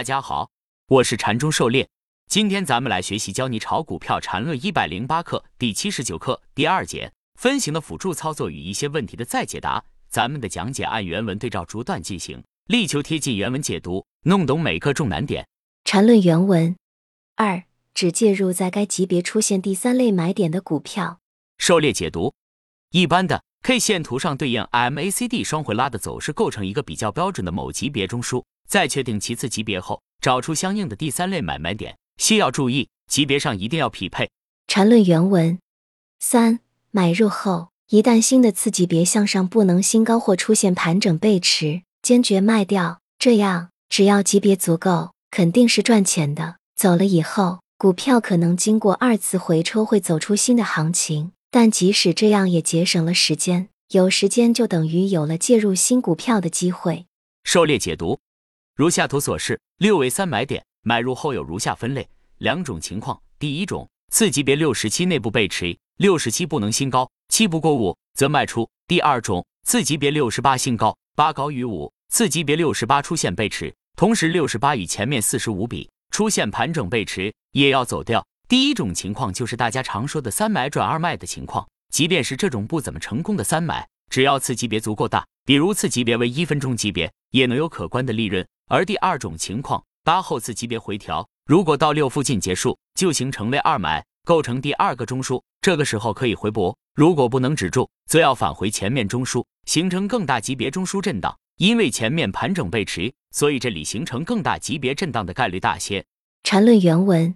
大家好，我是禅中狩猎。今天咱们来学习教你炒股票禅论一百零八课第七十九课第二节分型的辅助操作与一些问题的再解答。咱们的讲解按原文对照逐段进行，力求贴近原文解读，弄懂每个重难点。禅论原文二，只介入在该级别出现第三类买点的股票。狩猎解读，一般的 K 线图上对应 MACD 双回拉的走势，构成一个比较标准的某级别中枢。在确定其次级别后，找出相应的第三类买卖点。需要注意，级别上一定要匹配。缠论原文三，买入后，一旦新的次级别向上不能新高或出现盘整背驰，坚决卖掉。这样，只要级别足够，肯定是赚钱的。走了以后，股票可能经过二次回抽会走出新的行情，但即使这样也节省了时间。有时间就等于有了介入新股票的机会。狩猎解读，如下图所示，六为三买点。买入后有如下分类两种情况：第一种，次级别六十七内部背驰，六十七不能新高，七不过五则卖出；第二种，次级别六十八新高，八高于五，次级别六十八出现背驰，同时六十八与前面四十五比出现盘整背驰，也要走掉。第一种情况就是大家常说的三买转二卖的情况，即便是这种不怎么成功的三买，只要次级别足够大，比如次级别为一分钟级别，也能有可观的利润。而第二种情况，八后次级别回调，如果到六附近结束，就形成为二买，构成第二个中枢。这个时候可以回博，如果不能止住，则要返回前面中枢，形成更大级别中枢震荡。因为前面盘整背驰，所以这里形成更大级别震荡的概率大些。缠论原文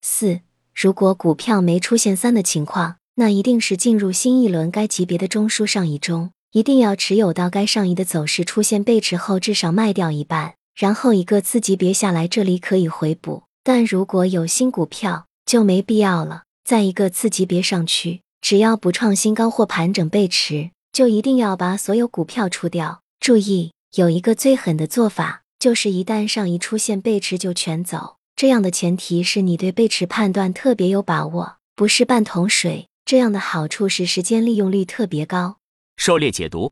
四：如果股票没出现三的情况，那一定是进入新一轮该级别的中枢上移中，一定要持有到该上移的走势出现背驰后，至少卖掉一半。然后一个次级别下来，这里可以回补，但如果有新股票就没必要了。在一个次级别上去，只要不创新高或盘整背驰，就一定要把所有股票出掉。注意，有一个最狠的做法，就是一旦上移出现背驰就全走。这样的前提是你对背驰判断特别有把握，不是半桶水。这样的好处是时间利用率特别高。狩猎解读，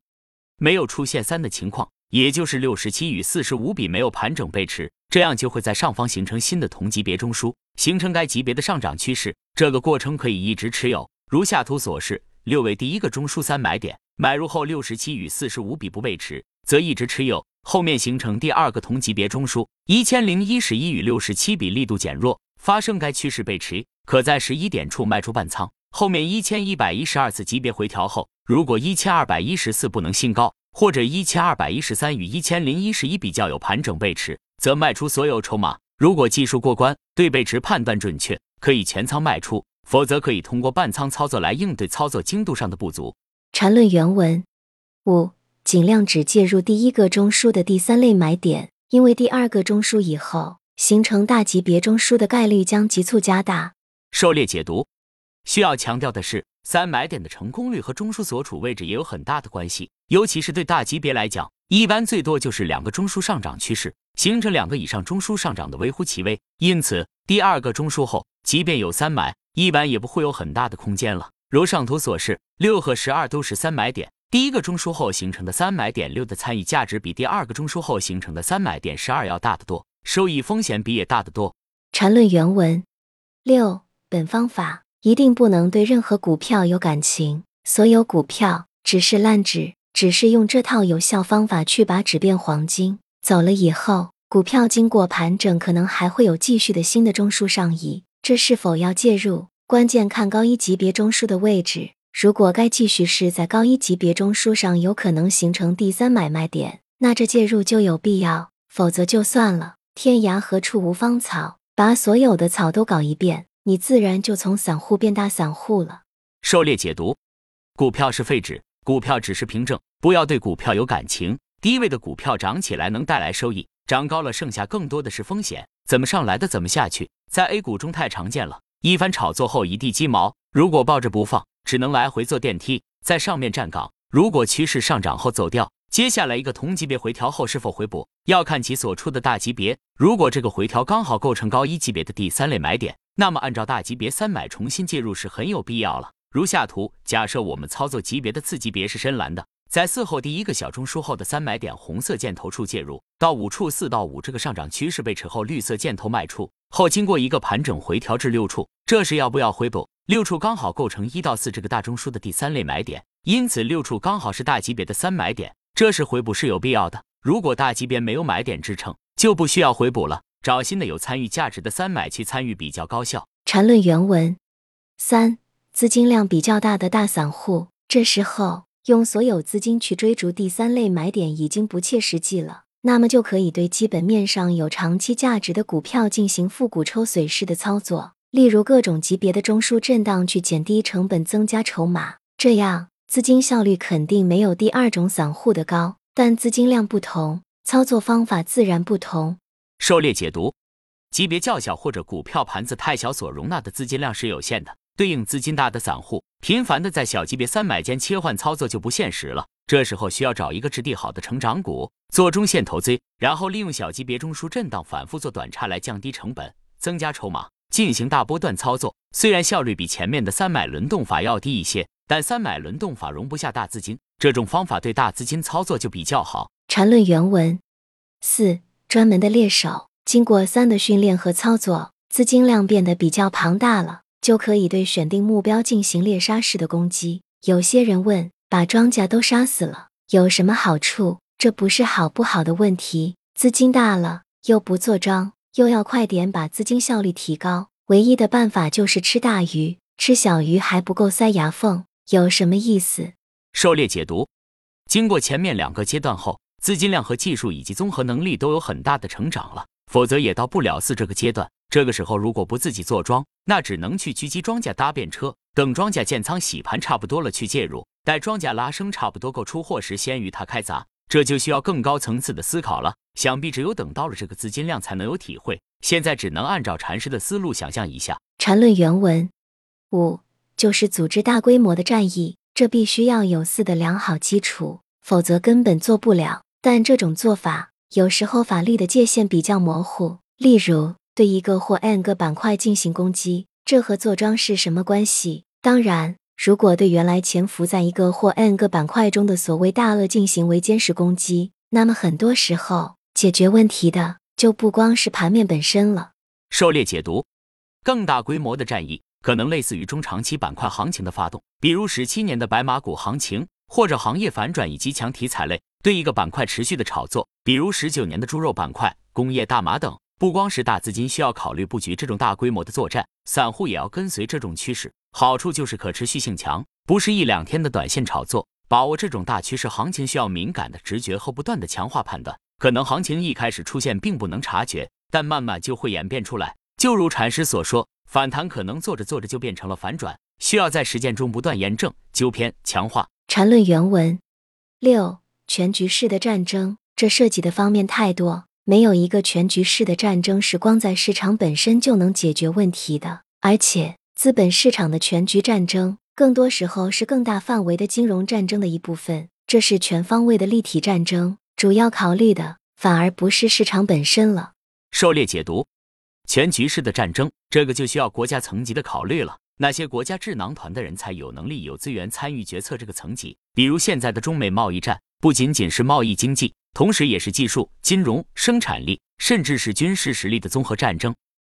没有出现三的情况。也就是六十七与四十五比没有盘整背驰，这样就会在上方形成新的同级别中枢，形成该级别的上涨趋势。这个过程可以一直持有，如下图所示。六为第一个中枢三买点，买入后六十七与四十五比不背驰，则一直持有。后面形成第二个同级别中枢，一千零一十一与六十七比力度减弱，发生该趋势背驰，可在十一点处卖出半仓。后面一千一百一十二次级别回调后，如果一千二百一十四不能新高。或者一千二百一十三与一千零一十一比较有盘整背驰，则卖出所有筹码。如果技术过关，对背驰判断准确，可以全仓卖出；否则可以通过半仓操作来应对操作精度上的不足。缠论原文五，尽量只介入第一个中枢的第三类买点，因为第二个中枢以后形成大级别中枢的概率将急速加大。狩猎解读需要强调的是。三买点的成功率和中枢所处位置也有很大的关系，尤其是对大级别来讲，一般最多就是两个中枢上涨趋势形成两个以上中枢上涨的微乎其微。因此，第二个中枢后，即便有三买，一般也不会有很大的空间了。如上图所示，六和十二都是三买点，第一个中枢后形成的三买点六的参与价值比第二个中枢后形成的三买点十二要大得多，收益风险比也大得多。缠论原文六，本方法。一定不能对任何股票有感情，所有股票只是烂纸，只是用这套有效方法去把纸变黄金。走了以后，股票经过盘整，可能还会有继续的新的中枢上移，这是否要介入？关键看高一级别中枢的位置。如果该继续是在高一级别中枢上，有可能形成第三买卖点，那这介入就有必要；否则就算了。天涯何处无芳草，把所有的草都搞一遍。你自然就从散户变大散户了。狩猎解读：股票是废纸，股票只是凭证，不要对股票有感情。低位的股票涨起来能带来收益，涨高了剩下更多的是风险。怎么上来的怎么下去，在 A 股中太常见了。一番炒作后一地鸡毛，如果抱着不放，只能来回坐电梯，在上面站岗。如果趋势上涨后走掉，接下来一个同级别回调后是否回补，要看其所处的大级别。如果这个回调刚好构成高一级别的第三类买点。那么，按照大级别三买重新介入是很有必要了。如下图，假设我们操作级别的次级别是深蓝的，在四后第一个小中枢后的三买点红色箭头处介入，到五处四到五这个上涨趋势被持后，绿色箭头卖出后，经过一个盘整回调至六处，这时要不要回补？六处刚好构成一到四这个大中枢的第三类买点，因此六处刚好是大级别的三买点，这时回补是有必要的。如果大级别没有买点支撑，就不需要回补了，找新的有参与价值的三买去参与比较高效。缠论原文三，资金量比较大的大散户，这时候。用所有资金去追逐第三类买点已经不切实际了，那么就可以对基本面上有长期价值的股票进行复股抽水式的操作，例如各种级别的中枢震荡去减低成本、增加筹码，这样资金效率肯定没有第二种散户的高，但资金量不同，操作方法自然不同。狩猎解读：级别较小或者股票盘子太小，所容纳的资金量是有限的。对应资金大的散户，频繁的在小级别三买间切换操作就不现实了。这时候需要找一个质地好的成长股做中线投资，然后利用小级别中枢震荡反复做短差来降低成本、增加筹码，进行大波段操作。虽然效率比前面的三买轮动法要低一些，但三买轮动法容不下大资金，这种方法对大资金操作就比较好。缠论原文四，专门的猎手经过三的训练和操作，资金量变得比较庞大了。就可以对选定目标进行猎杀式的攻击。有些人问，把庄稼都杀死了有什么好处？这不是好不好的问题。资金大了又不做庄，又要快点把资金效率提高，唯一的办法就是吃大鱼，吃小鱼还不够塞牙缝，有什么意思？狩猎解读：经过前面两个阶段后，资金量和技术以及综合能力都有很大的成长了，否则也到不了四这个阶段。这个时候如果不自己做庄，那只能去狙击庄稼搭便车，等庄稼建仓洗盘差不多了去介入，待庄稼拉升差不多够出货时，先与它开砸。这就需要更高层次的思考了。想必只有等到了这个资金量，才能有体会。现在只能按照禅师的思路想象一下。禅论原文五就是组织大规模的战役，这必须要有四的良好基础，否则根本做不了。但这种做法有时候法律的界限比较模糊，例如。对一个或 n 个板块进行攻击，这和坐庄是什么关系？当然，如果对原来潜伏在一个或 n 个板块中的所谓大鳄进行围歼式攻击，那么很多时候解决问题的就不光是盘面本身了。狩猎解读：更大规模的战役可能类似于中长期板块行情的发动，比如十七年的白马股行情，或者行业反转以及强题材类对一个板块持续的炒作，比如十九年的猪肉板块、工业大麻等。不光是大资金需要考虑布局这种大规模的作战，散户也要跟随这种趋势。好处就是可持续性强，不是一两天的短线炒作。把握这种大趋势行情需要敏感的直觉和不断的强化判断。可能行情一开始出现并不能察觉，但慢慢就会演变出来。就如禅师所说，反弹可能做着做着就变成了反转，需要在实践中不断验证、纠偏、强化。禅论原文六，全局式的战争，这涉及的方面太多。没有一个全局式的战争是光在市场本身就能解决问题的，而且资本市场的全局战争，更多时候是更大范围的金融战争的一部分。这是全方位的立体战争，主要考虑的反而不是市场本身了。狩猎解读，全局式的战争，这个就需要国家层级的考虑了。那些国家智囊团的人才有能力、有资源参与决策这个层级，比如现在的中美贸易战，不仅仅是贸易经济。同时，也是技术、金融、生产力，甚至是军事实力的综合战争。